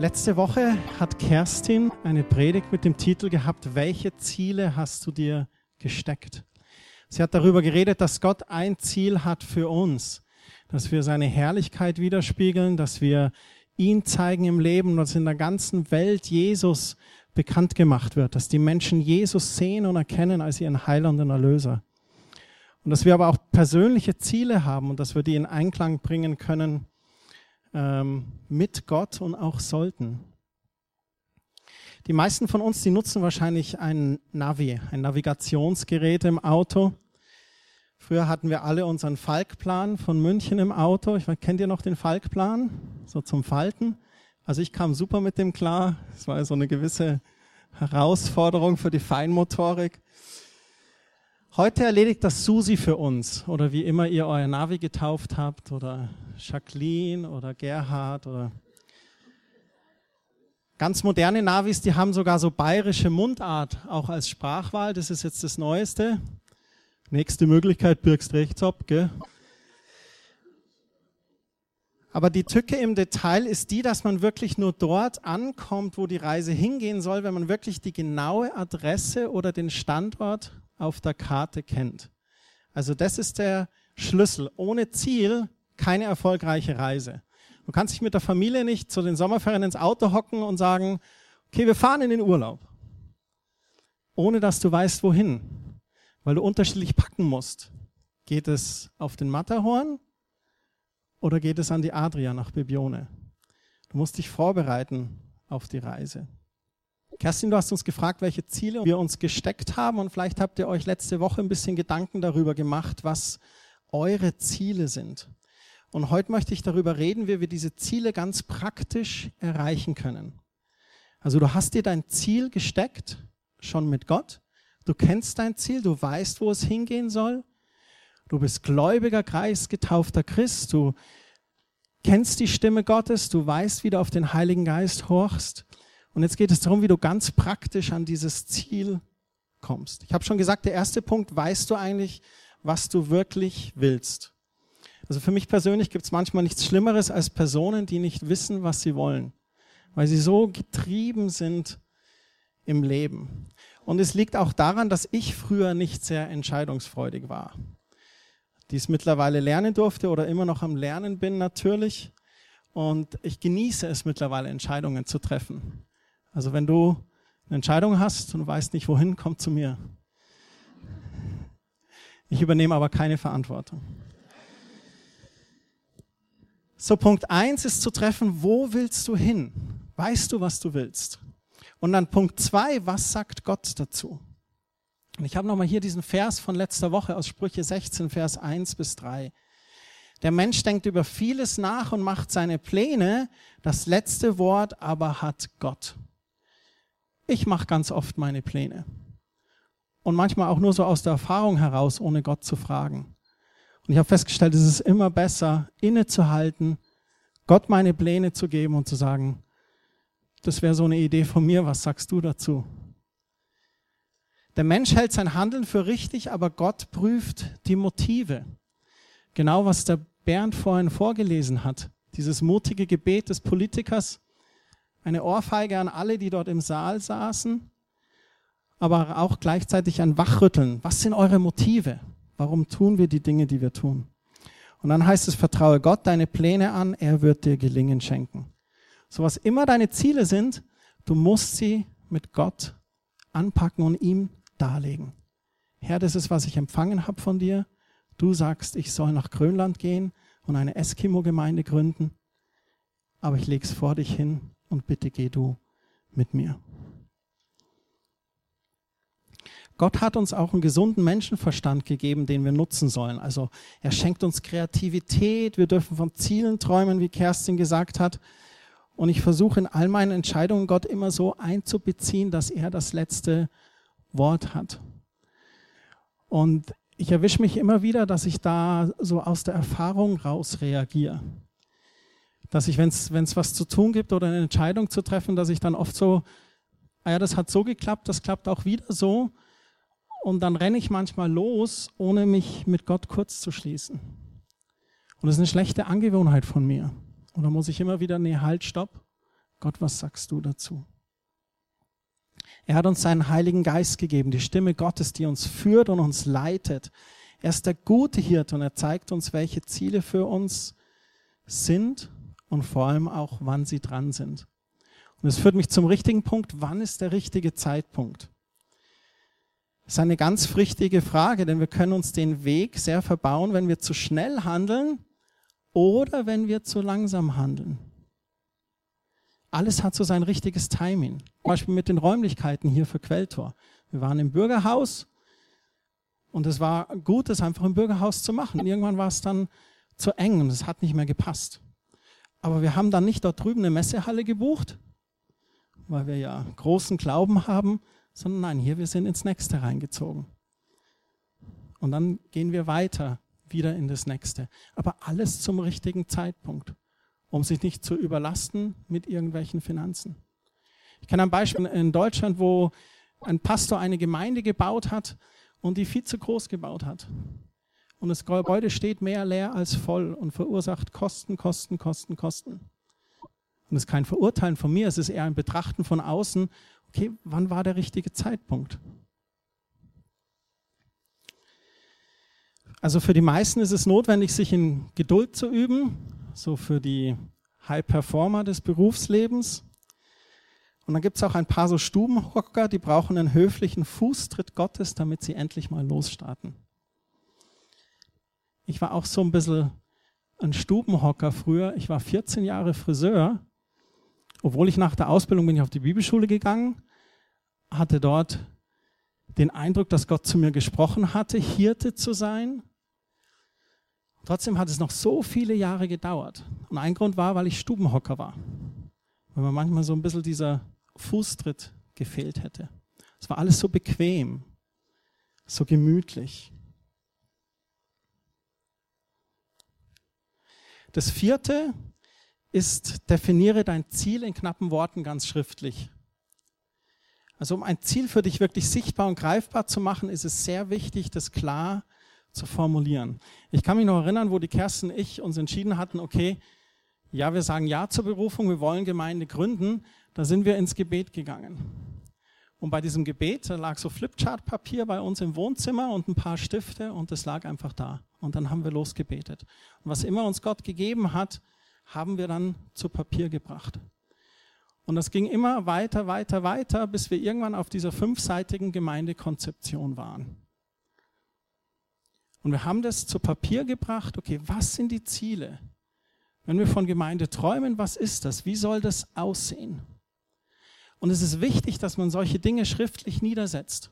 Letzte Woche hat Kerstin eine Predigt mit dem Titel gehabt, welche Ziele hast du dir gesteckt? Sie hat darüber geredet, dass Gott ein Ziel hat für uns, dass wir seine Herrlichkeit widerspiegeln, dass wir ihn zeigen im Leben, dass in der ganzen Welt Jesus bekannt gemacht wird, dass die Menschen Jesus sehen und erkennen als ihren Heiland und Erlöser. Und dass wir aber auch persönliche Ziele haben und dass wir die in Einklang bringen können ähm, mit Gott und auch sollten. Die meisten von uns, die nutzen wahrscheinlich ein Navi, ein Navigationsgerät im Auto. Früher hatten wir alle unseren Falkplan von München im Auto. Ich weiß, kennt ihr noch den Falkplan? So zum Falten. Also ich kam super mit dem klar. Es war so eine gewisse Herausforderung für die Feinmotorik. Heute erledigt das Susi für uns oder wie immer ihr euer Navi getauft habt oder Jacqueline oder Gerhard oder ganz moderne Navis, die haben sogar so bayerische Mundart auch als Sprachwahl. Das ist jetzt das Neueste. Nächste Möglichkeit, birgst rechts ab, gell? Aber die Tücke im Detail ist die, dass man wirklich nur dort ankommt, wo die Reise hingehen soll, wenn man wirklich die genaue Adresse oder den Standort auf der Karte kennt. Also das ist der Schlüssel. Ohne Ziel keine erfolgreiche Reise. Du kannst dich mit der Familie nicht zu den Sommerferien ins Auto hocken und sagen, okay, wir fahren in den Urlaub. Ohne dass du weißt, wohin. Weil du unterschiedlich packen musst. Geht es auf den Matterhorn oder geht es an die Adria nach Bibione? Du musst dich vorbereiten auf die Reise. Kerstin, du hast uns gefragt, welche Ziele wir uns gesteckt haben und vielleicht habt ihr euch letzte Woche ein bisschen Gedanken darüber gemacht, was eure Ziele sind. Und heute möchte ich darüber reden, wie wir diese Ziele ganz praktisch erreichen können. Also du hast dir dein Ziel gesteckt, schon mit Gott. Du kennst dein Ziel, du weißt, wo es hingehen soll. Du bist gläubiger Kreis, getaufter Christ. Du kennst die Stimme Gottes, du weißt, wie du auf den Heiligen Geist horchst. Und jetzt geht es darum, wie du ganz praktisch an dieses Ziel kommst. Ich habe schon gesagt, der erste Punkt, weißt du eigentlich, was du wirklich willst? Also für mich persönlich gibt es manchmal nichts Schlimmeres als Personen, die nicht wissen, was sie wollen, weil sie so getrieben sind im Leben. Und es liegt auch daran, dass ich früher nicht sehr entscheidungsfreudig war. Dies mittlerweile lernen durfte oder immer noch am Lernen bin natürlich. Und ich genieße es mittlerweile, Entscheidungen zu treffen. Also wenn du eine Entscheidung hast und weißt nicht wohin, komm zu mir. Ich übernehme aber keine Verantwortung. So, Punkt eins ist zu treffen, wo willst du hin? Weißt du, was du willst? Und dann Punkt zwei, was sagt Gott dazu? Und ich habe nochmal hier diesen Vers von letzter Woche aus Sprüche 16, Vers 1 bis 3. Der Mensch denkt über vieles nach und macht seine Pläne, das letzte Wort aber hat Gott. Ich mache ganz oft meine Pläne. Und manchmal auch nur so aus der Erfahrung heraus, ohne Gott zu fragen. Und ich habe festgestellt, es ist immer besser, innezuhalten, Gott meine Pläne zu geben und zu sagen, das wäre so eine Idee von mir, was sagst du dazu? Der Mensch hält sein Handeln für richtig, aber Gott prüft die Motive. Genau was der Bernd vorhin vorgelesen hat. Dieses mutige Gebet des Politikers, eine Ohrfeige an alle, die dort im Saal saßen, aber auch gleichzeitig ein Wachrütteln. Was sind eure Motive? Warum tun wir die Dinge, die wir tun? Und dann heißt es, vertraue Gott deine Pläne an, er wird dir Gelingen schenken. So was immer deine Ziele sind, du musst sie mit Gott anpacken und ihm darlegen. Herr, das ist, was ich empfangen habe von dir. Du sagst, ich soll nach Grönland gehen und eine Eskimo-Gemeinde gründen, aber ich lege es vor dich hin und bitte geh du mit mir. Gott hat uns auch einen gesunden Menschenverstand gegeben, den wir nutzen sollen. Also er schenkt uns Kreativität, wir dürfen von Zielen träumen, wie Kerstin gesagt hat. Und ich versuche in all meinen Entscheidungen Gott immer so einzubeziehen, dass er das letzte Wort hat. Und ich erwische mich immer wieder, dass ich da so aus der Erfahrung raus reagiere dass ich, wenn es was zu tun gibt oder eine Entscheidung zu treffen, dass ich dann oft so, ah ja, das hat so geklappt, das klappt auch wieder so. Und dann renne ich manchmal los, ohne mich mit Gott kurz zu schließen. Und das ist eine schlechte Angewohnheit von mir. Und da muss ich immer wieder, nee, halt, stopp. Gott, was sagst du dazu? Er hat uns seinen Heiligen Geist gegeben, die Stimme Gottes, die uns führt und uns leitet. Er ist der gute Hirte und er zeigt uns, welche Ziele für uns sind und vor allem auch, wann sie dran sind. Und es führt mich zum richtigen Punkt. Wann ist der richtige Zeitpunkt? Das ist eine ganz wichtige Frage, denn wir können uns den Weg sehr verbauen, wenn wir zu schnell handeln oder wenn wir zu langsam handeln. Alles hat so sein richtiges Timing. Zum Beispiel mit den Räumlichkeiten hier für Quelltor. Wir waren im Bürgerhaus und es war gut, das einfach im Bürgerhaus zu machen. Und irgendwann war es dann zu eng und es hat nicht mehr gepasst. Aber wir haben dann nicht dort drüben eine Messehalle gebucht, weil wir ja großen Glauben haben, sondern nein, hier wir sind ins nächste reingezogen. Und dann gehen wir weiter wieder in das nächste. Aber alles zum richtigen Zeitpunkt, um sich nicht zu überlasten mit irgendwelchen Finanzen. Ich kenne ein Beispiel in Deutschland, wo ein Pastor eine Gemeinde gebaut hat und die viel zu groß gebaut hat. Und das Gebäude steht mehr leer als voll und verursacht Kosten, Kosten, Kosten, Kosten. Und es ist kein Verurteilen von mir, es ist eher ein Betrachten von außen. Okay, wann war der richtige Zeitpunkt? Also für die meisten ist es notwendig, sich in Geduld zu üben, so für die High Performer des Berufslebens. Und dann gibt es auch ein paar so Stubenhocker, die brauchen einen höflichen Fußtritt Gottes, damit sie endlich mal losstarten. Ich war auch so ein bisschen ein Stubenhocker früher. Ich war 14 Jahre Friseur. Obwohl ich nach der Ausbildung bin ich auf die Bibelschule gegangen, hatte dort den Eindruck, dass Gott zu mir gesprochen hatte, Hirte zu sein. Trotzdem hat es noch so viele Jahre gedauert. Und ein Grund war, weil ich Stubenhocker war. Weil mir manchmal so ein bisschen dieser Fußtritt gefehlt hätte. Es war alles so bequem, so gemütlich. Das vierte ist, definiere dein Ziel in knappen Worten ganz schriftlich. Also um ein Ziel für dich wirklich sichtbar und greifbar zu machen, ist es sehr wichtig, das klar zu formulieren. Ich kann mich noch erinnern, wo die Kerstin und ich uns entschieden hatten, okay, ja, wir sagen Ja zur Berufung, wir wollen Gemeinde gründen, da sind wir ins Gebet gegangen. Und bei diesem Gebet, lag so Flipchart-Papier bei uns im Wohnzimmer und ein paar Stifte und das lag einfach da. Und dann haben wir losgebetet. Und was immer uns Gott gegeben hat, haben wir dann zu Papier gebracht. Und das ging immer weiter, weiter, weiter, bis wir irgendwann auf dieser fünfseitigen Gemeindekonzeption waren. Und wir haben das zu Papier gebracht, okay, was sind die Ziele? Wenn wir von Gemeinde träumen, was ist das? Wie soll das aussehen? Und es ist wichtig, dass man solche Dinge schriftlich niedersetzt.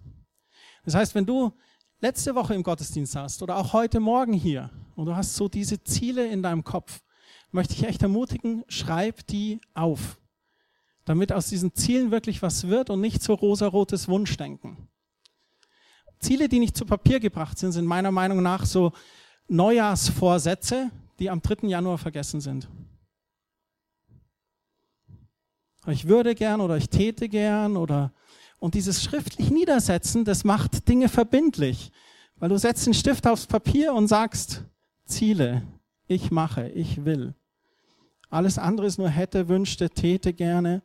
Das heißt, wenn du letzte Woche im Gottesdienst hast oder auch heute Morgen hier und du hast so diese Ziele in deinem Kopf, möchte ich echt ermutigen, schreib die auf, damit aus diesen Zielen wirklich was wird und nicht so rosarotes Wunschdenken. Ziele, die nicht zu Papier gebracht sind, sind meiner Meinung nach so Neujahrsvorsätze, die am 3. Januar vergessen sind. Ich würde gern oder ich täte gern oder und dieses schriftlich Niedersetzen, das macht Dinge verbindlich, weil du setzt den Stift aufs Papier und sagst Ziele, ich mache, ich will. Alles andere ist nur hätte, wünschte, täte gerne.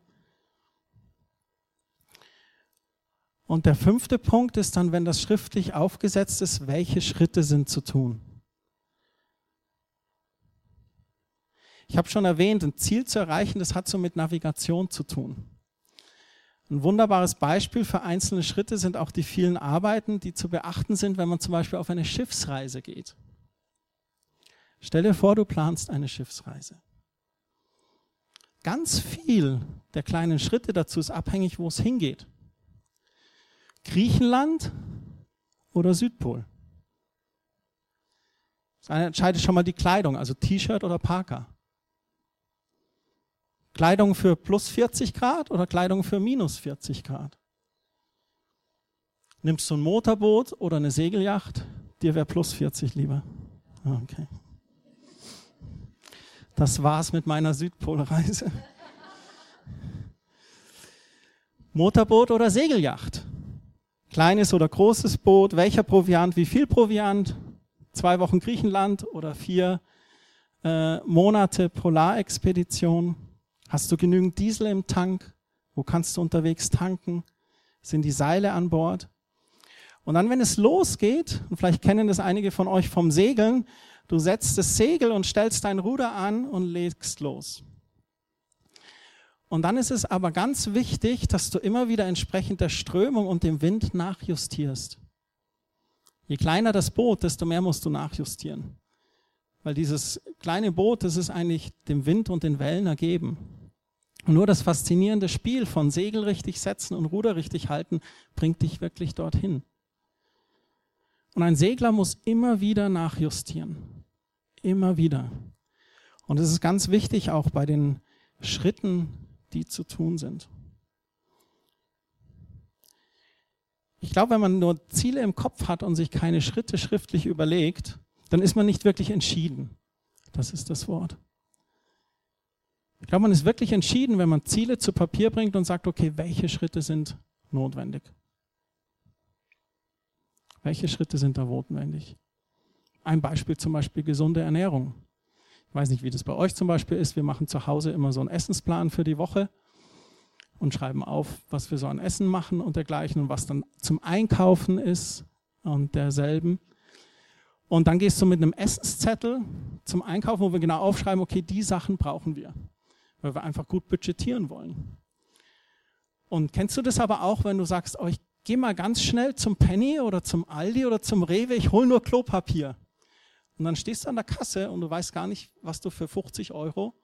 Und der fünfte Punkt ist dann, wenn das schriftlich aufgesetzt ist, welche Schritte sind zu tun. Ich habe schon erwähnt, ein Ziel zu erreichen, das hat so mit Navigation zu tun. Ein wunderbares Beispiel für einzelne Schritte sind auch die vielen Arbeiten, die zu beachten sind, wenn man zum Beispiel auf eine Schiffsreise geht. Stell dir vor, du planst eine Schiffsreise. Ganz viel der kleinen Schritte dazu ist abhängig, wo es hingeht. Griechenland oder Südpol. Das entscheidet schon mal die Kleidung, also T-Shirt oder Parker. Kleidung für plus 40 Grad oder Kleidung für minus 40 Grad? Nimmst du ein Motorboot oder eine Segelyacht? Dir wäre plus 40 lieber. Ah, okay. Das war's mit meiner Südpolreise. Motorboot oder Segelyacht? Kleines oder großes Boot? Welcher Proviant? Wie viel Proviant? Zwei Wochen Griechenland oder vier äh, Monate Polarexpedition? Hast du genügend Diesel im Tank? Wo kannst du unterwegs tanken? Sind die Seile an Bord? Und dann, wenn es losgeht, und vielleicht kennen das einige von euch vom Segeln, du setzt das Segel und stellst dein Ruder an und legst los. Und dann ist es aber ganz wichtig, dass du immer wieder entsprechend der Strömung und dem Wind nachjustierst. Je kleiner das Boot, desto mehr musst du nachjustieren. Weil dieses kleine Boot, das ist eigentlich dem Wind und den Wellen ergeben. Nur das faszinierende Spiel von Segel richtig setzen und Ruder richtig halten, bringt dich wirklich dorthin. Und ein Segler muss immer wieder nachjustieren. Immer wieder. Und es ist ganz wichtig auch bei den Schritten, die zu tun sind. Ich glaube, wenn man nur Ziele im Kopf hat und sich keine Schritte schriftlich überlegt, dann ist man nicht wirklich entschieden. Das ist das Wort. Ich glaube, man ist wirklich entschieden, wenn man Ziele zu Papier bringt und sagt, okay, welche Schritte sind notwendig? Welche Schritte sind da notwendig? Ein Beispiel zum Beispiel gesunde Ernährung. Ich weiß nicht, wie das bei euch zum Beispiel ist. Wir machen zu Hause immer so einen Essensplan für die Woche und schreiben auf, was wir so an Essen machen und dergleichen und was dann zum Einkaufen ist und derselben. Und dann gehst du mit einem Essenszettel zum Einkaufen, wo wir genau aufschreiben, okay, die Sachen brauchen wir, weil wir einfach gut budgetieren wollen. Und kennst du das aber auch, wenn du sagst, oh, ich geh mal ganz schnell zum Penny oder zum Aldi oder zum Rewe, ich hole nur Klopapier. Und dann stehst du an der Kasse und du weißt gar nicht, was du für 50 Euro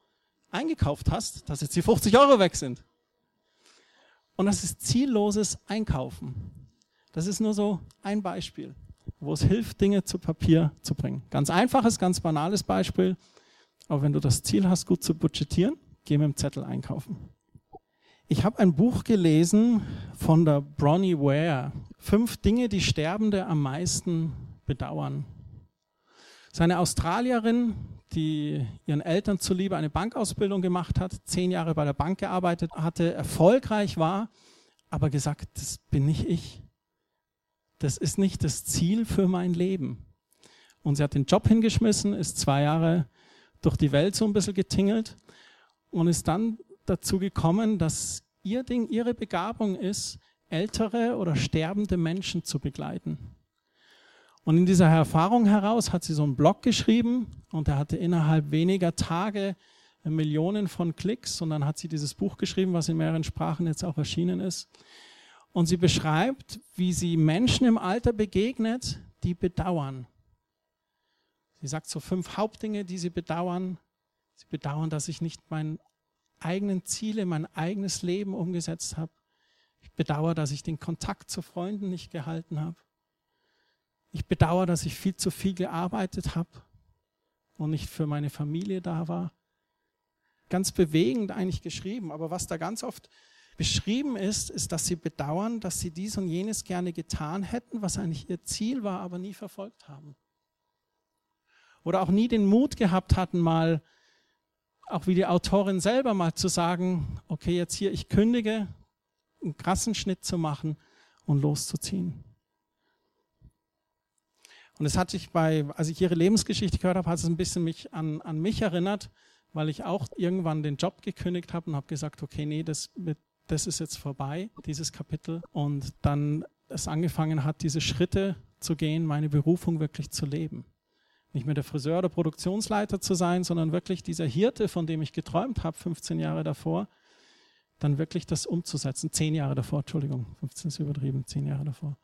eingekauft hast, dass jetzt die 50 Euro weg sind. Und das ist zielloses Einkaufen. Das ist nur so ein Beispiel, wo es hilft, Dinge zu Papier zu bringen. Ganz einfaches, ganz banales Beispiel. Aber wenn du das Ziel hast, gut zu budgetieren, geh mit dem Zettel einkaufen. Ich habe ein Buch gelesen von der Bronnie Ware. Fünf Dinge, die Sterbende am meisten bedauern. Seine Australierin, die ihren Eltern zuliebe eine Bankausbildung gemacht hat, zehn Jahre bei der Bank gearbeitet hatte, erfolgreich war, aber gesagt, das bin nicht ich. Das ist nicht das Ziel für mein Leben. Und sie hat den Job hingeschmissen, ist zwei Jahre durch die Welt so ein bisschen getingelt und ist dann dazu gekommen, dass ihr Ding, ihre Begabung ist, ältere oder sterbende Menschen zu begleiten. Und in dieser Erfahrung heraus hat sie so einen Blog geschrieben und er hatte innerhalb weniger Tage Millionen von Klicks und dann hat sie dieses Buch geschrieben, was in mehreren Sprachen jetzt auch erschienen ist. Und sie beschreibt, wie sie Menschen im Alter begegnet, die bedauern. Sie sagt so fünf Hauptdinge, die sie bedauern. Sie bedauern, dass ich nicht mein eigenen Ziele, mein eigenes Leben umgesetzt habe. Ich bedauere, dass ich den Kontakt zu Freunden nicht gehalten habe. Ich bedauere, dass ich viel zu viel gearbeitet habe und nicht für meine Familie da war. Ganz bewegend eigentlich geschrieben, aber was da ganz oft beschrieben ist, ist, dass sie bedauern, dass sie dies und jenes gerne getan hätten, was eigentlich ihr Ziel war, aber nie verfolgt haben. Oder auch nie den Mut gehabt hatten, mal auch wie die Autorin selber mal zu sagen, okay, jetzt hier, ich kündige, einen krassen Schnitt zu machen und loszuziehen. Und es hat sich bei, als ich ihre Lebensgeschichte gehört habe, hat es ein bisschen mich an, an mich erinnert, weil ich auch irgendwann den Job gekündigt habe und habe gesagt, okay, nee, das, das ist jetzt vorbei, dieses Kapitel. Und dann es angefangen hat, diese Schritte zu gehen, meine Berufung wirklich zu leben nicht mehr der Friseur oder Produktionsleiter zu sein, sondern wirklich dieser Hirte, von dem ich geträumt habe, 15 Jahre davor, dann wirklich das umzusetzen. Zehn Jahre davor, Entschuldigung, 15 ist übertrieben, zehn Jahre davor.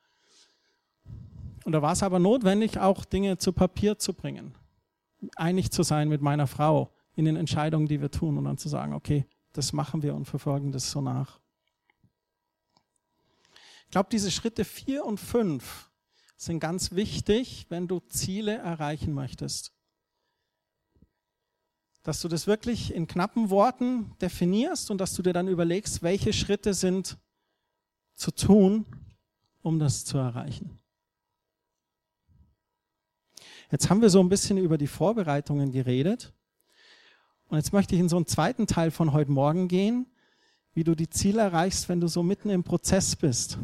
Und da war es aber notwendig, auch Dinge zu Papier zu bringen, einig zu sein mit meiner Frau in den Entscheidungen, die wir tun und dann zu sagen, okay, das machen wir und verfolgen das so nach. Ich glaube, diese Schritte vier und fünf sind ganz wichtig, wenn du Ziele erreichen möchtest. Dass du das wirklich in knappen Worten definierst und dass du dir dann überlegst, welche Schritte sind zu tun, um das zu erreichen. Jetzt haben wir so ein bisschen über die Vorbereitungen geredet. Und jetzt möchte ich in so einen zweiten Teil von heute Morgen gehen, wie du die Ziele erreichst, wenn du so mitten im Prozess bist.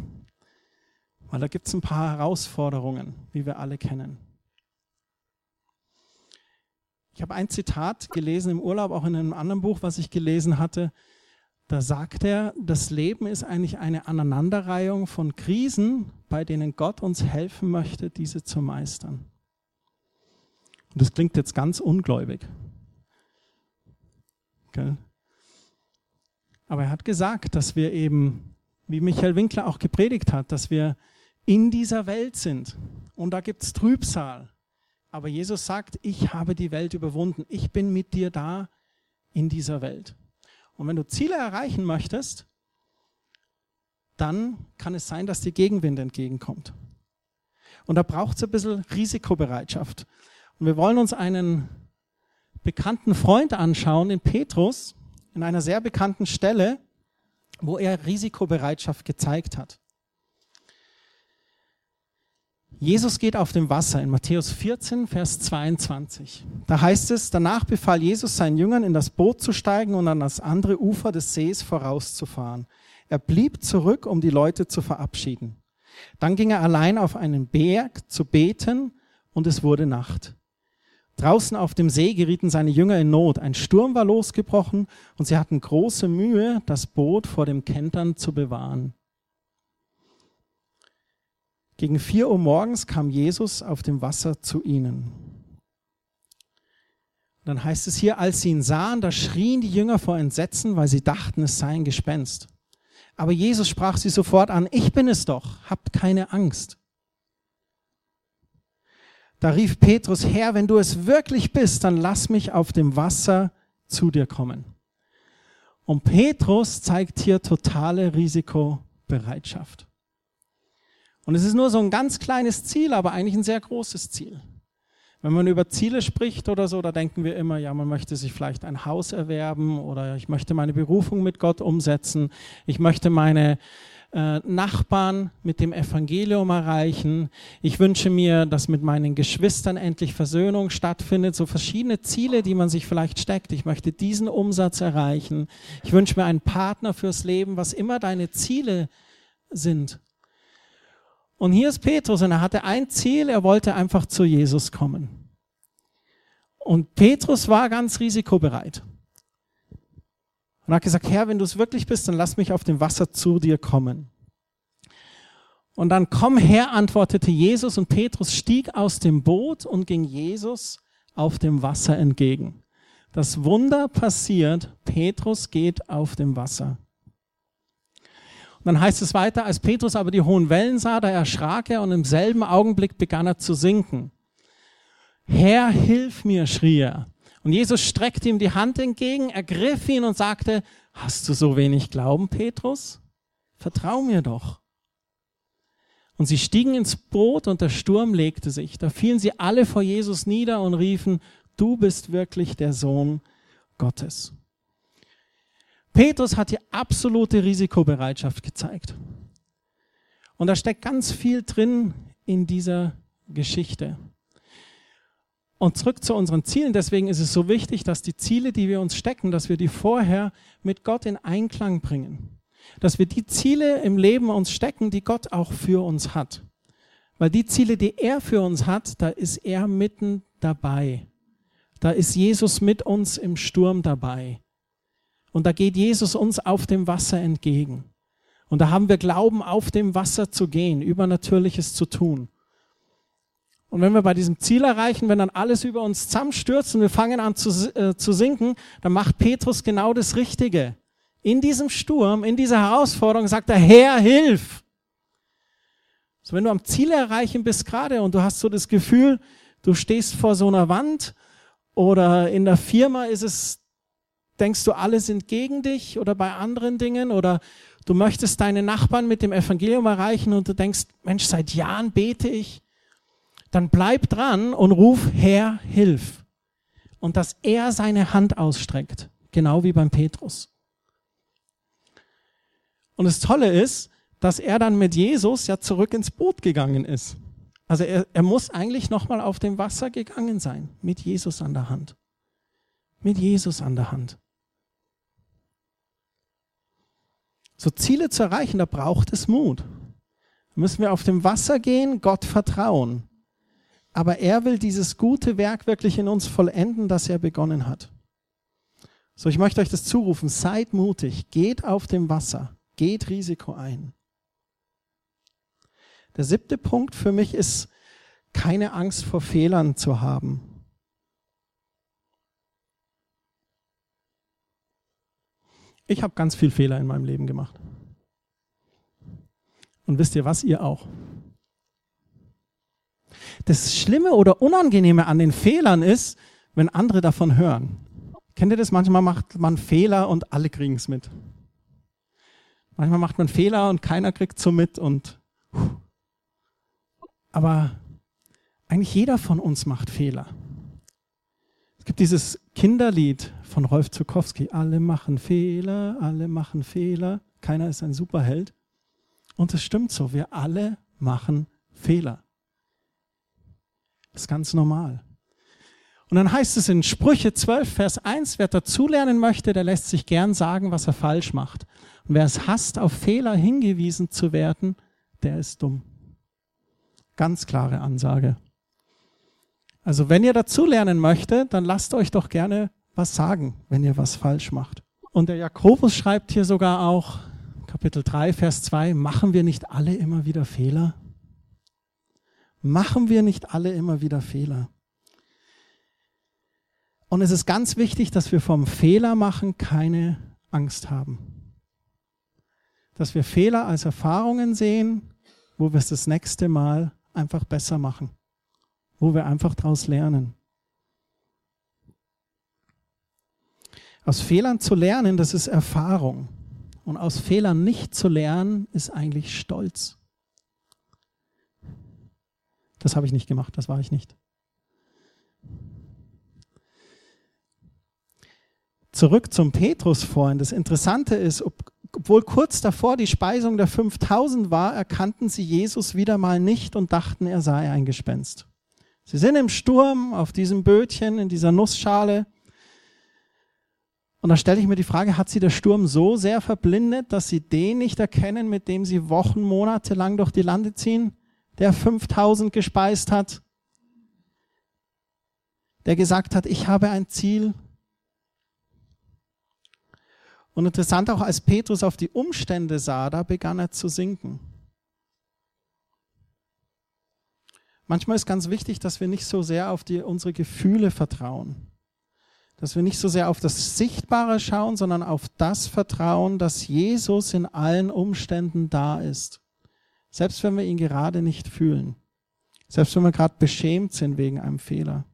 Weil da gibt es ein paar Herausforderungen, wie wir alle kennen. Ich habe ein Zitat gelesen im Urlaub, auch in einem anderen Buch, was ich gelesen hatte. Da sagt er, das Leben ist eigentlich eine Aneinanderreihung von Krisen, bei denen Gott uns helfen möchte, diese zu meistern. Und das klingt jetzt ganz ungläubig. Okay. Aber er hat gesagt, dass wir eben, wie Michael Winkler auch gepredigt hat, dass wir in dieser Welt sind. Und da gibt es Trübsal. Aber Jesus sagt, ich habe die Welt überwunden. Ich bin mit dir da in dieser Welt. Und wenn du Ziele erreichen möchtest, dann kann es sein, dass dir Gegenwind entgegenkommt. Und da braucht es ein bisschen Risikobereitschaft. Und wir wollen uns einen bekannten Freund anschauen, den Petrus, in einer sehr bekannten Stelle, wo er Risikobereitschaft gezeigt hat. Jesus geht auf dem Wasser in Matthäus 14, Vers 22. Da heißt es, danach befahl Jesus seinen Jüngern, in das Boot zu steigen und an das andere Ufer des Sees vorauszufahren. Er blieb zurück, um die Leute zu verabschieden. Dann ging er allein auf einen Berg zu beten und es wurde Nacht. Draußen auf dem See gerieten seine Jünger in Not. Ein Sturm war losgebrochen und sie hatten große Mühe, das Boot vor dem Kentern zu bewahren. Gegen vier Uhr morgens kam Jesus auf dem Wasser zu ihnen. Dann heißt es hier, als sie ihn sahen, da schrien die Jünger vor Entsetzen, weil sie dachten, es sei ein Gespenst. Aber Jesus sprach sie sofort an, ich bin es doch, habt keine Angst. Da rief Petrus, Herr, wenn du es wirklich bist, dann lass mich auf dem Wasser zu dir kommen. Und Petrus zeigt hier totale Risikobereitschaft. Und es ist nur so ein ganz kleines Ziel, aber eigentlich ein sehr großes Ziel. Wenn man über Ziele spricht oder so, da denken wir immer, ja, man möchte sich vielleicht ein Haus erwerben oder ich möchte meine Berufung mit Gott umsetzen, ich möchte meine äh, Nachbarn mit dem Evangelium erreichen. Ich wünsche mir, dass mit meinen Geschwistern endlich Versöhnung stattfindet. So verschiedene Ziele, die man sich vielleicht steckt. Ich möchte diesen Umsatz erreichen. Ich wünsche mir einen Partner fürs Leben, was immer deine Ziele sind. Und hier ist Petrus und er hatte ein Ziel, er wollte einfach zu Jesus kommen. Und Petrus war ganz risikobereit. Und hat gesagt, Herr, wenn du es wirklich bist, dann lass mich auf dem Wasser zu dir kommen. Und dann komm her, antwortete Jesus und Petrus stieg aus dem Boot und ging Jesus auf dem Wasser entgegen. Das Wunder passiert, Petrus geht auf dem Wasser. Und dann heißt es weiter, als Petrus aber die hohen Wellen sah, da erschrak er und im selben Augenblick begann er zu sinken. Herr, hilf mir, schrie er. Und Jesus streckte ihm die Hand entgegen, ergriff ihn und sagte, hast du so wenig Glauben, Petrus? Vertrau mir doch. Und sie stiegen ins Boot und der Sturm legte sich. Da fielen sie alle vor Jesus nieder und riefen, du bist wirklich der Sohn Gottes. Petrus hat hier absolute Risikobereitschaft gezeigt. Und da steckt ganz viel drin in dieser Geschichte. Und zurück zu unseren Zielen. Deswegen ist es so wichtig, dass die Ziele, die wir uns stecken, dass wir die vorher mit Gott in Einklang bringen. Dass wir die Ziele im Leben uns stecken, die Gott auch für uns hat. Weil die Ziele, die er für uns hat, da ist er mitten dabei. Da ist Jesus mit uns im Sturm dabei. Und da geht Jesus uns auf dem Wasser entgegen. Und da haben wir Glauben, auf dem Wasser zu gehen, Übernatürliches zu tun. Und wenn wir bei diesem Ziel erreichen, wenn dann alles über uns zusammenstürzt und wir fangen an zu, äh, zu sinken, dann macht Petrus genau das Richtige. In diesem Sturm, in dieser Herausforderung sagt er, Herr, hilf! So, wenn du am Ziel erreichen bist gerade und du hast so das Gefühl, du stehst vor so einer Wand oder in der Firma ist es, denkst du, alle sind gegen dich oder bei anderen Dingen oder du möchtest deine Nachbarn mit dem Evangelium erreichen und du denkst, Mensch, seit Jahren bete ich, dann bleib dran und ruf, Herr, hilf. Und dass er seine Hand ausstreckt, genau wie beim Petrus. Und das Tolle ist, dass er dann mit Jesus ja zurück ins Boot gegangen ist. Also er, er muss eigentlich nochmal auf dem Wasser gegangen sein, mit Jesus an der Hand. Mit Jesus an der Hand. So Ziele zu erreichen, da braucht es Mut. Da müssen wir auf dem Wasser gehen, Gott vertrauen. aber er will dieses gute Werk wirklich in uns vollenden, das er begonnen hat. So, ich möchte euch das zurufen. Seid mutig, geht auf dem Wasser, geht Risiko ein. Der siebte Punkt für mich ist, keine Angst vor Fehlern zu haben. Ich habe ganz viel Fehler in meinem Leben gemacht. Und wisst ihr was, ihr auch. Das Schlimme oder Unangenehme an den Fehlern ist, wenn andere davon hören. Kennt ihr das? Manchmal macht man Fehler und alle kriegen es mit. Manchmal macht man Fehler und keiner kriegt so mit und aber eigentlich jeder von uns macht Fehler. Es gibt dieses Kinderlied von Rolf Zukowski. Alle machen Fehler, alle machen Fehler. Keiner ist ein Superheld. Und es stimmt so. Wir alle machen Fehler. Das ist ganz normal. Und dann heißt es in Sprüche 12, Vers 1, wer dazulernen möchte, der lässt sich gern sagen, was er falsch macht. Und wer es hasst, auf Fehler hingewiesen zu werden, der ist dumm. Ganz klare Ansage. Also wenn ihr dazulernen möchtet, dann lasst euch doch gerne was sagen, wenn ihr was falsch macht. Und der Jakobus schreibt hier sogar auch, Kapitel 3, Vers 2, machen wir nicht alle immer wieder Fehler? Machen wir nicht alle immer wieder Fehler? Und es ist ganz wichtig, dass wir vom Fehler machen keine Angst haben. Dass wir Fehler als Erfahrungen sehen, wo wir es das nächste Mal einfach besser machen. Wo wir einfach daraus lernen. Aus Fehlern zu lernen, das ist Erfahrung. Und aus Fehlern nicht zu lernen, ist eigentlich Stolz. Das habe ich nicht gemacht, das war ich nicht. Zurück zum Petrus vorhin. Das Interessante ist, ob, obwohl kurz davor die Speisung der 5000 war, erkannten sie Jesus wieder mal nicht und dachten, er sei ein Gespenst. Sie sind im Sturm auf diesem Bötchen, in dieser Nussschale. Und da stelle ich mir die Frage, hat sie der Sturm so sehr verblindet, dass sie den nicht erkennen, mit dem sie Wochen, Monate lang durch die Lande ziehen, der 5000 gespeist hat, der gesagt hat, ich habe ein Ziel, und interessant auch, als Petrus auf die Umstände sah, da begann er zu sinken. Manchmal ist ganz wichtig, dass wir nicht so sehr auf die, unsere Gefühle vertrauen. Dass wir nicht so sehr auf das Sichtbare schauen, sondern auf das vertrauen, dass Jesus in allen Umständen da ist. Selbst wenn wir ihn gerade nicht fühlen. Selbst wenn wir gerade beschämt sind wegen einem Fehler.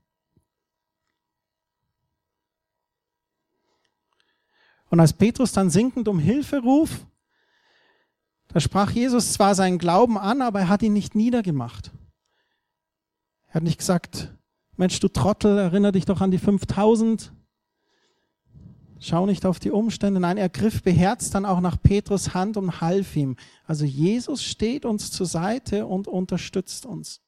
Und als Petrus dann sinkend um Hilfe ruft, da sprach Jesus zwar seinen Glauben an, aber er hat ihn nicht niedergemacht. Er hat nicht gesagt, Mensch, du Trottel, erinnere dich doch an die 5000. Schau nicht auf die Umstände. Nein, er griff beherzt dann auch nach Petrus Hand und half ihm. Also Jesus steht uns zur Seite und unterstützt uns.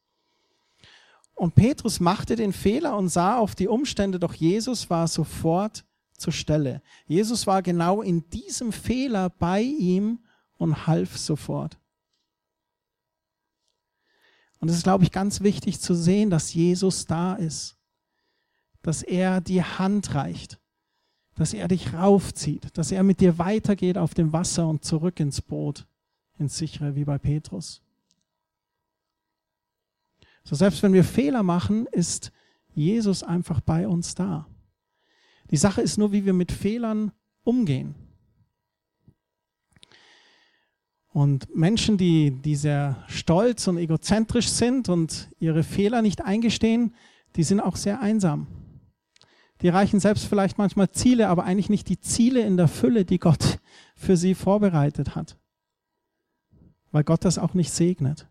Und Petrus machte den Fehler und sah auf die Umstände, doch Jesus war sofort zur Stelle. Jesus war genau in diesem Fehler bei ihm und half sofort. Und es ist, glaube ich, ganz wichtig zu sehen, dass Jesus da ist, dass er die Hand reicht, dass er dich raufzieht, dass er mit dir weitergeht auf dem Wasser und zurück ins Boot, ins sichere, wie bei Petrus. So selbst wenn wir Fehler machen, ist Jesus einfach bei uns da. Die Sache ist nur, wie wir mit Fehlern umgehen. Und Menschen, die, die sehr stolz und egozentrisch sind und ihre Fehler nicht eingestehen, die sind auch sehr einsam. Die erreichen selbst vielleicht manchmal Ziele, aber eigentlich nicht die Ziele in der Fülle, die Gott für sie vorbereitet hat. Weil Gott das auch nicht segnet.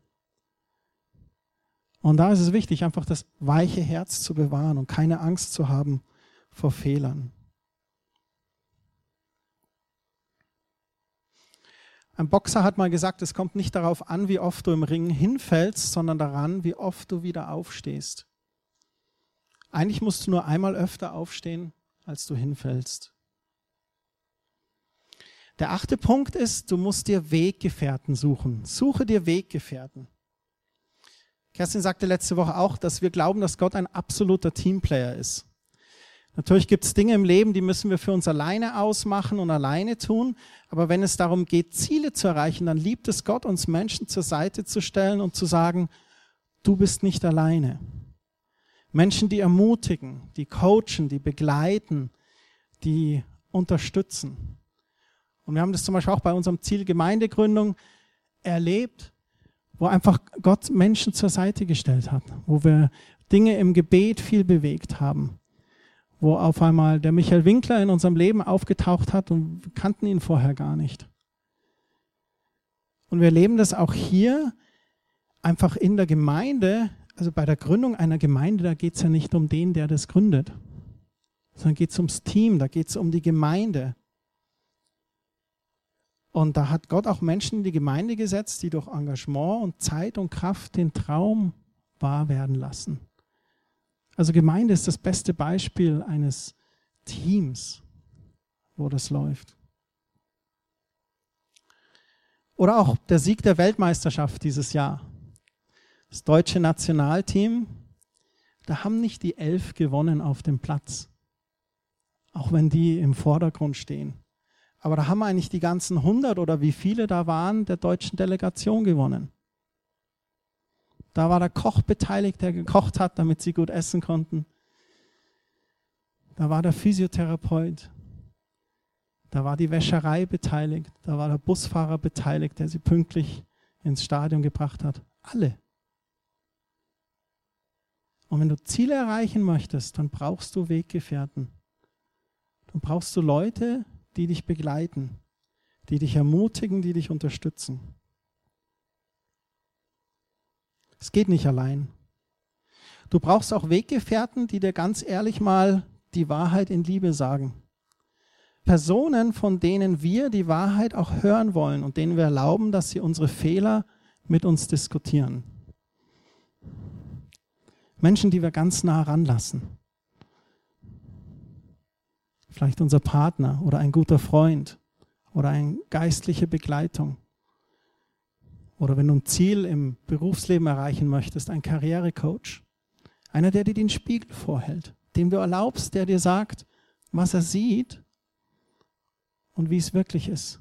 Und da ist es wichtig, einfach das weiche Herz zu bewahren und keine Angst zu haben vor Fehlern. Ein Boxer hat mal gesagt, es kommt nicht darauf an, wie oft du im Ring hinfällst, sondern daran, wie oft du wieder aufstehst. Eigentlich musst du nur einmal öfter aufstehen, als du hinfällst. Der achte Punkt ist, du musst dir Weggefährten suchen. Suche dir Weggefährten. Kerstin sagte letzte Woche auch, dass wir glauben, dass Gott ein absoluter Teamplayer ist. Natürlich gibt es Dinge im Leben, die müssen wir für uns alleine ausmachen und alleine tun. Aber wenn es darum geht, Ziele zu erreichen, dann liebt es Gott, uns Menschen zur Seite zu stellen und zu sagen, du bist nicht alleine. Menschen, die ermutigen, die coachen, die begleiten, die unterstützen. Und wir haben das zum Beispiel auch bei unserem Ziel Gemeindegründung erlebt, wo einfach Gott Menschen zur Seite gestellt hat, wo wir Dinge im Gebet viel bewegt haben, wo auf einmal der Michael Winkler in unserem Leben aufgetaucht hat und wir kannten ihn vorher gar nicht. Und wir erleben das auch hier einfach in der Gemeinde, also bei der Gründung einer Gemeinde, da geht es ja nicht um den, der das gründet, sondern geht es ums Team, da geht es um die Gemeinde. Und da hat Gott auch Menschen in die Gemeinde gesetzt, die durch Engagement und Zeit und Kraft den Traum wahr werden lassen. Also Gemeinde ist das beste Beispiel eines Teams, wo das läuft. Oder auch der Sieg der Weltmeisterschaft dieses Jahr. Das deutsche Nationalteam, da haben nicht die elf gewonnen auf dem Platz, auch wenn die im Vordergrund stehen. Aber da haben eigentlich die ganzen 100 oder wie viele da waren der deutschen Delegation gewonnen. Da war der Koch beteiligt, der gekocht hat, damit sie gut essen konnten. Da war der Physiotherapeut. Da war die Wäscherei beteiligt. Da war der Busfahrer beteiligt, der sie pünktlich ins Stadion gebracht hat. Alle. Und wenn du Ziele erreichen möchtest, dann brauchst du Weggefährten. Dann brauchst du Leute, die dich begleiten, die dich ermutigen, die dich unterstützen. Es geht nicht allein. Du brauchst auch Weggefährten, die dir ganz ehrlich mal die Wahrheit in Liebe sagen. Personen, von denen wir die Wahrheit auch hören wollen und denen wir erlauben, dass sie unsere Fehler mit uns diskutieren. Menschen, die wir ganz nah ranlassen vielleicht unser Partner oder ein guter Freund oder eine geistliche Begleitung. Oder wenn du ein Ziel im Berufsleben erreichen möchtest, ein Karrierecoach. Einer, der dir den Spiegel vorhält, dem du erlaubst, der dir sagt, was er sieht und wie es wirklich ist.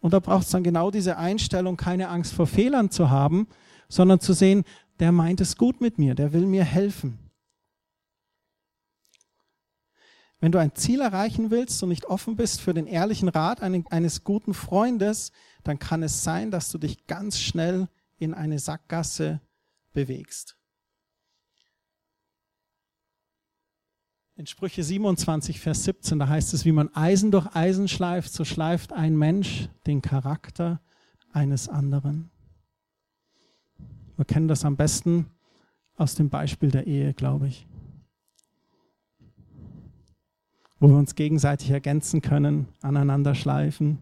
Und da braucht es dann genau diese Einstellung, keine Angst vor Fehlern zu haben, sondern zu sehen, der meint es gut mit mir, der will mir helfen. Wenn du ein Ziel erreichen willst und nicht offen bist für den ehrlichen Rat eines guten Freundes, dann kann es sein, dass du dich ganz schnell in eine Sackgasse bewegst. In Sprüche 27, Vers 17, da heißt es, wie man Eisen durch Eisen schleift, so schleift ein Mensch den Charakter eines anderen. Wir kennen das am besten aus dem Beispiel der Ehe, glaube ich. Wo wir uns gegenseitig ergänzen können, aneinander schleifen.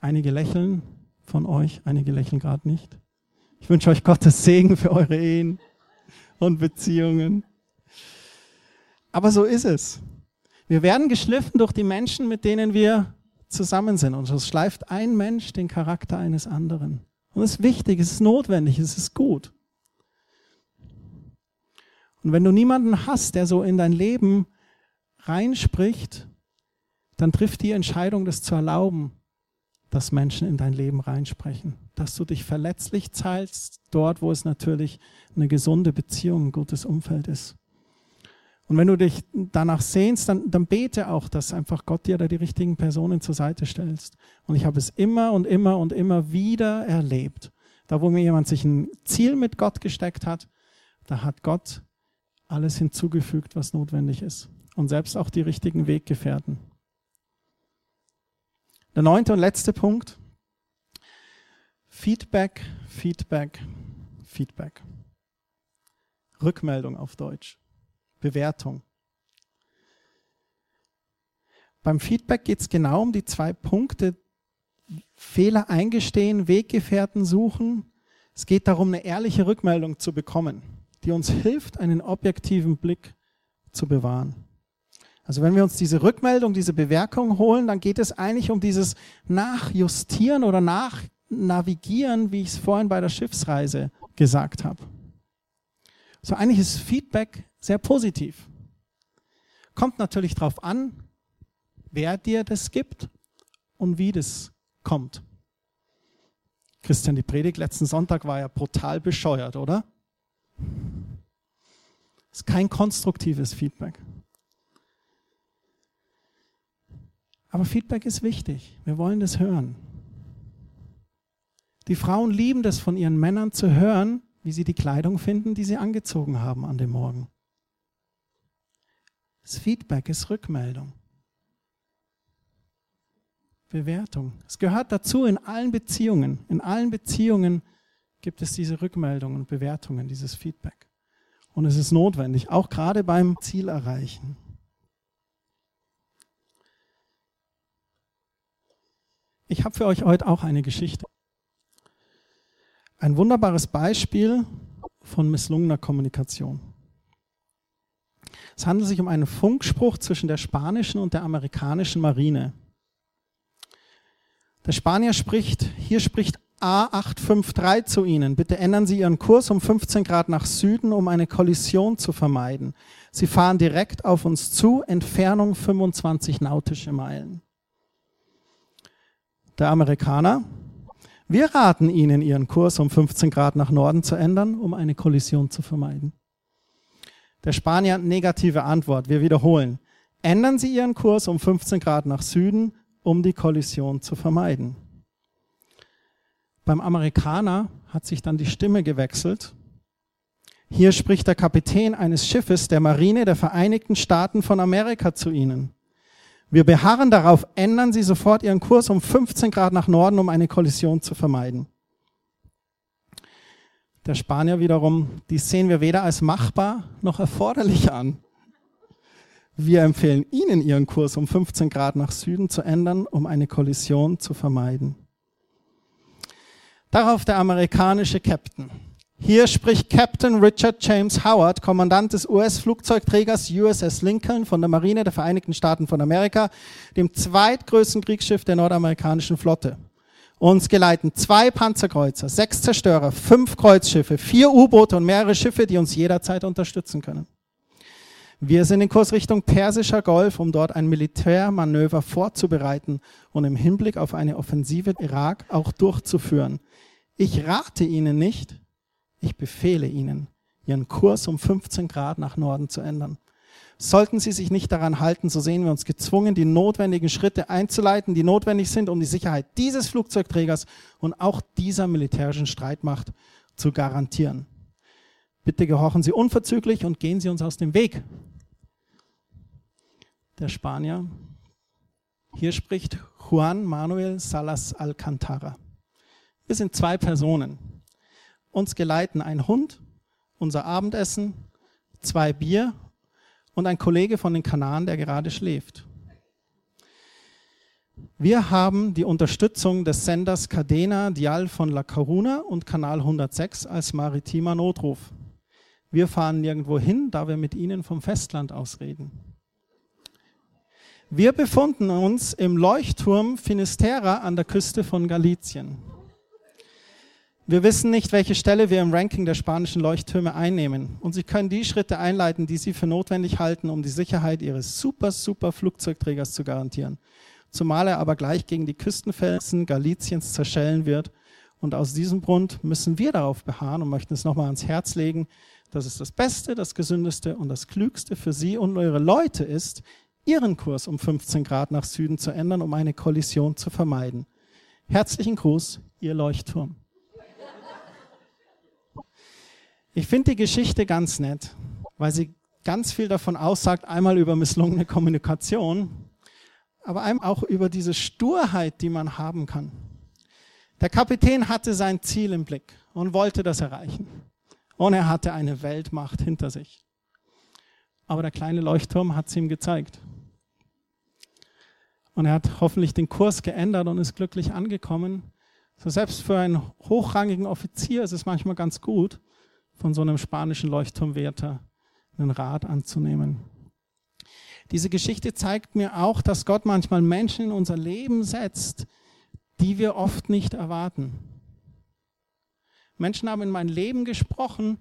Einige lächeln von euch, einige lächeln gerade nicht. Ich wünsche euch Gottes Segen für eure Ehen und Beziehungen. Aber so ist es. Wir werden geschliffen durch die Menschen, mit denen wir zusammen sind. Und so schleift ein Mensch den Charakter eines anderen. Und es ist wichtig, es ist notwendig, es ist gut. Und wenn du niemanden hast, der so in dein Leben reinspricht, dann trifft die Entscheidung, das zu erlauben, dass Menschen in dein Leben reinsprechen. Dass du dich verletzlich zahlst, dort, wo es natürlich eine gesunde Beziehung, ein gutes Umfeld ist. Und wenn du dich danach sehnst, dann, dann bete auch, dass einfach Gott dir da die richtigen Personen zur Seite stellst. Und ich habe es immer und immer und immer wieder erlebt. Da, wo mir jemand sich ein Ziel mit Gott gesteckt hat, da hat Gott alles hinzugefügt, was notwendig ist und selbst auch die richtigen Weggefährten. Der neunte und letzte Punkt. Feedback, Feedback, Feedback. Rückmeldung auf Deutsch. Bewertung. Beim Feedback geht es genau um die zwei Punkte. Fehler eingestehen, Weggefährten suchen. Es geht darum, eine ehrliche Rückmeldung zu bekommen, die uns hilft, einen objektiven Blick zu bewahren. Also wenn wir uns diese Rückmeldung, diese Bewertung holen, dann geht es eigentlich um dieses Nachjustieren oder nach, navigieren, wie ich es vorhin bei der Schiffsreise gesagt habe. So eigentlich ist Feedback sehr positiv. Kommt natürlich darauf an, wer dir das gibt und wie das kommt. Christian, die Predigt letzten Sonntag war ja brutal bescheuert, oder? Das ist kein konstruktives Feedback. Aber Feedback ist wichtig. Wir wollen das hören. Die Frauen lieben das von ihren Männern zu hören, wie sie die Kleidung finden, die sie angezogen haben an dem Morgen. Das Feedback ist Rückmeldung. Bewertung. Es gehört dazu in allen Beziehungen. In allen Beziehungen gibt es diese Rückmeldungen und Bewertungen, dieses Feedback. Und es ist notwendig, auch gerade beim Ziel Ich habe für euch heute auch eine Geschichte. Ein wunderbares Beispiel von misslungener Kommunikation. Es handelt sich um einen Funkspruch zwischen der spanischen und der amerikanischen Marine. Der Spanier spricht, hier spricht A853 zu Ihnen. Bitte ändern Sie Ihren Kurs um 15 Grad nach Süden, um eine Kollision zu vermeiden. Sie fahren direkt auf uns zu, Entfernung 25 nautische Meilen. Der Amerikaner, wir raten Ihnen, Ihren Kurs um 15 Grad nach Norden zu ändern, um eine Kollision zu vermeiden. Der Spanier, negative Antwort. Wir wiederholen. Ändern Sie Ihren Kurs um 15 Grad nach Süden, um die Kollision zu vermeiden. Beim Amerikaner hat sich dann die Stimme gewechselt. Hier spricht der Kapitän eines Schiffes der Marine der Vereinigten Staaten von Amerika zu Ihnen. Wir beharren darauf, ändern Sie sofort Ihren Kurs um 15 Grad nach Norden, um eine Kollision zu vermeiden. Der Spanier wiederum, dies sehen wir weder als machbar noch erforderlich an. Wir empfehlen Ihnen, Ihren Kurs um 15 Grad nach Süden zu ändern, um eine Kollision zu vermeiden. Darauf der amerikanische Captain. Hier spricht Captain Richard James Howard, Kommandant des US-Flugzeugträgers USS Lincoln von der Marine der Vereinigten Staaten von Amerika, dem zweitgrößten Kriegsschiff der nordamerikanischen Flotte. Uns geleiten zwei Panzerkreuzer, sechs Zerstörer, fünf Kreuzschiffe, vier U-Boote und mehrere Schiffe, die uns jederzeit unterstützen können. Wir sind in Kurs Richtung Persischer Golf, um dort ein Militärmanöver vorzubereiten und im Hinblick auf eine Offensive Irak auch durchzuführen. Ich rate Ihnen nicht, ich befehle Ihnen, Ihren Kurs um 15 Grad nach Norden zu ändern. Sollten Sie sich nicht daran halten, so sehen wir uns gezwungen, die notwendigen Schritte einzuleiten, die notwendig sind, um die Sicherheit dieses Flugzeugträgers und auch dieser militärischen Streitmacht zu garantieren. Bitte gehorchen Sie unverzüglich und gehen Sie uns aus dem Weg. Der Spanier. Hier spricht Juan Manuel Salas Alcantara. Wir sind zwei Personen. Uns geleiten ein Hund, unser Abendessen, zwei Bier und ein Kollege von den Kanaren, der gerade schläft. Wir haben die Unterstützung des Senders Cadena Dial von La Coruna und Kanal 106 als maritimer Notruf. Wir fahren nirgendwo hin, da wir mit Ihnen vom Festland aus reden. Wir befunden uns im Leuchtturm Finisterra an der Küste von Galizien. Wir wissen nicht, welche Stelle wir im Ranking der spanischen Leuchttürme einnehmen. Und Sie können die Schritte einleiten, die Sie für notwendig halten, um die Sicherheit Ihres super, super Flugzeugträgers zu garantieren. Zumal er aber gleich gegen die Küstenfelsen Galiciens zerschellen wird. Und aus diesem Grund müssen wir darauf beharren und möchten es nochmal ans Herz legen, dass es das Beste, das Gesündeste und das Klügste für Sie und eure Leute ist, Ihren Kurs um 15 Grad nach Süden zu ändern, um eine Kollision zu vermeiden. Herzlichen Gruß, Ihr Leuchtturm. Ich finde die Geschichte ganz nett, weil sie ganz viel davon aussagt, einmal über misslungene Kommunikation, aber einem auch über diese Sturheit, die man haben kann. Der Kapitän hatte sein Ziel im Blick und wollte das erreichen. Und er hatte eine Weltmacht hinter sich. Aber der kleine Leuchtturm hat es ihm gezeigt. Und er hat hoffentlich den Kurs geändert und ist glücklich angekommen. So selbst für einen hochrangigen Offizier ist es manchmal ganz gut, von so einem spanischen Leuchtturmwärter einen Rat anzunehmen. Diese Geschichte zeigt mir auch, dass Gott manchmal Menschen in unser Leben setzt, die wir oft nicht erwarten. Menschen haben in mein Leben gesprochen,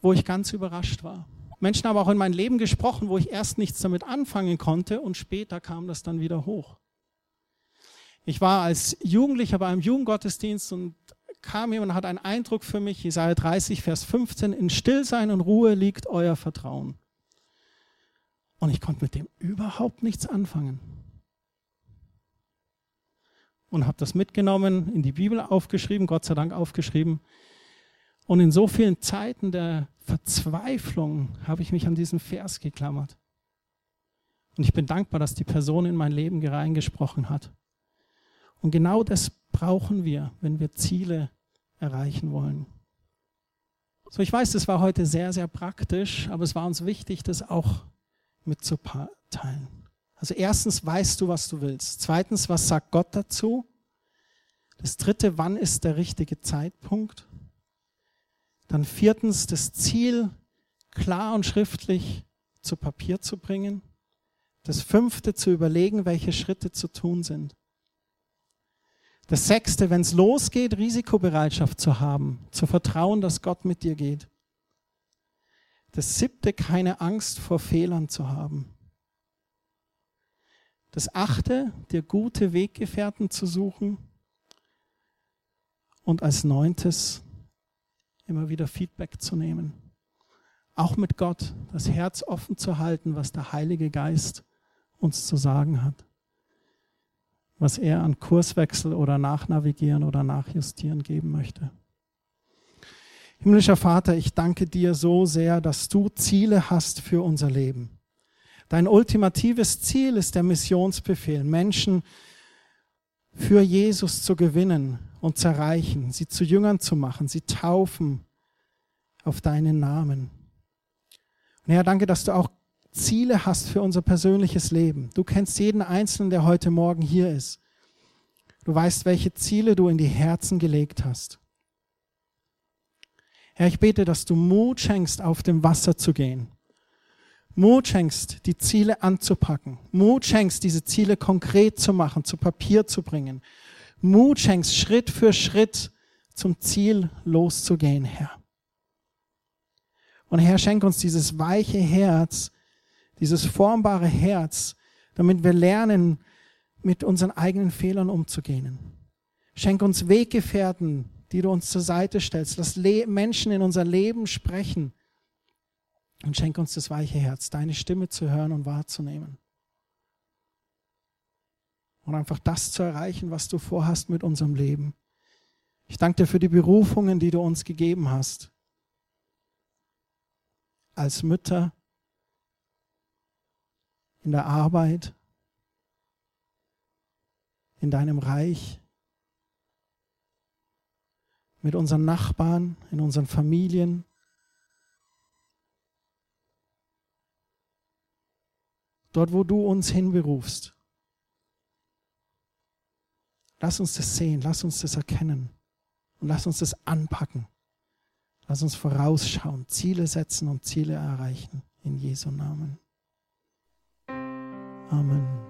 wo ich ganz überrascht war. Menschen haben auch in mein Leben gesprochen, wo ich erst nichts damit anfangen konnte und später kam das dann wieder hoch. Ich war als Jugendlicher bei einem Jugendgottesdienst und kam jemand und hat einen Eindruck für mich, Jesaja 30, Vers 15, in Stillsein und Ruhe liegt euer Vertrauen. Und ich konnte mit dem überhaupt nichts anfangen. Und habe das mitgenommen, in die Bibel aufgeschrieben, Gott sei Dank aufgeschrieben. Und in so vielen Zeiten der Verzweiflung habe ich mich an diesen Vers geklammert. Und ich bin dankbar, dass die Person in mein Leben reingesprochen hat. Und genau das brauchen wir, wenn wir Ziele erreichen wollen. So, ich weiß, das war heute sehr, sehr praktisch, aber es war uns wichtig, das auch mitzuteilen. Also erstens weißt du, was du willst. Zweitens, was sagt Gott dazu? Das dritte, wann ist der richtige Zeitpunkt? Dann viertens, das Ziel klar und schriftlich zu Papier zu bringen. Das fünfte, zu überlegen, welche Schritte zu tun sind. Das sechste, wenn es losgeht, Risikobereitschaft zu haben, zu vertrauen, dass Gott mit dir geht. Das siebte, keine Angst vor Fehlern zu haben. Das achte, dir gute Weggefährten zu suchen. Und als neuntes, immer wieder Feedback zu nehmen. Auch mit Gott, das Herz offen zu halten, was der Heilige Geist uns zu sagen hat was er an Kurswechsel oder Nachnavigieren oder Nachjustieren geben möchte. Himmlischer Vater, ich danke dir so sehr, dass du Ziele hast für unser Leben. Dein ultimatives Ziel ist der Missionsbefehl, Menschen für Jesus zu gewinnen und zu erreichen, sie zu Jüngern zu machen, sie taufen auf deinen Namen. Und Herr, danke, dass du auch Ziele hast für unser persönliches Leben. Du kennst jeden Einzelnen, der heute Morgen hier ist. Du weißt, welche Ziele du in die Herzen gelegt hast. Herr, ich bete, dass du Mut schenkst, auf dem Wasser zu gehen. Mut schenkst, die Ziele anzupacken. Mut schenkst, diese Ziele konkret zu machen, zu Papier zu bringen. Mut schenkst, Schritt für Schritt zum Ziel loszugehen, Herr. Und Herr, schenk uns dieses weiche Herz, dieses formbare Herz, damit wir lernen, mit unseren eigenen Fehlern umzugehen. Schenk uns Weggefährten, die du uns zur Seite stellst. Lass Le Menschen in unser Leben sprechen. Und schenk uns das weiche Herz, deine Stimme zu hören und wahrzunehmen. Und einfach das zu erreichen, was du vorhast mit unserem Leben. Ich danke dir für die Berufungen, die du uns gegeben hast. Als Mütter, in der Arbeit, in deinem Reich, mit unseren Nachbarn, in unseren Familien. Dort, wo du uns hinberufst. Lass uns das sehen, lass uns das erkennen und lass uns das anpacken. Lass uns vorausschauen, Ziele setzen und Ziele erreichen. In Jesu Namen. Amen.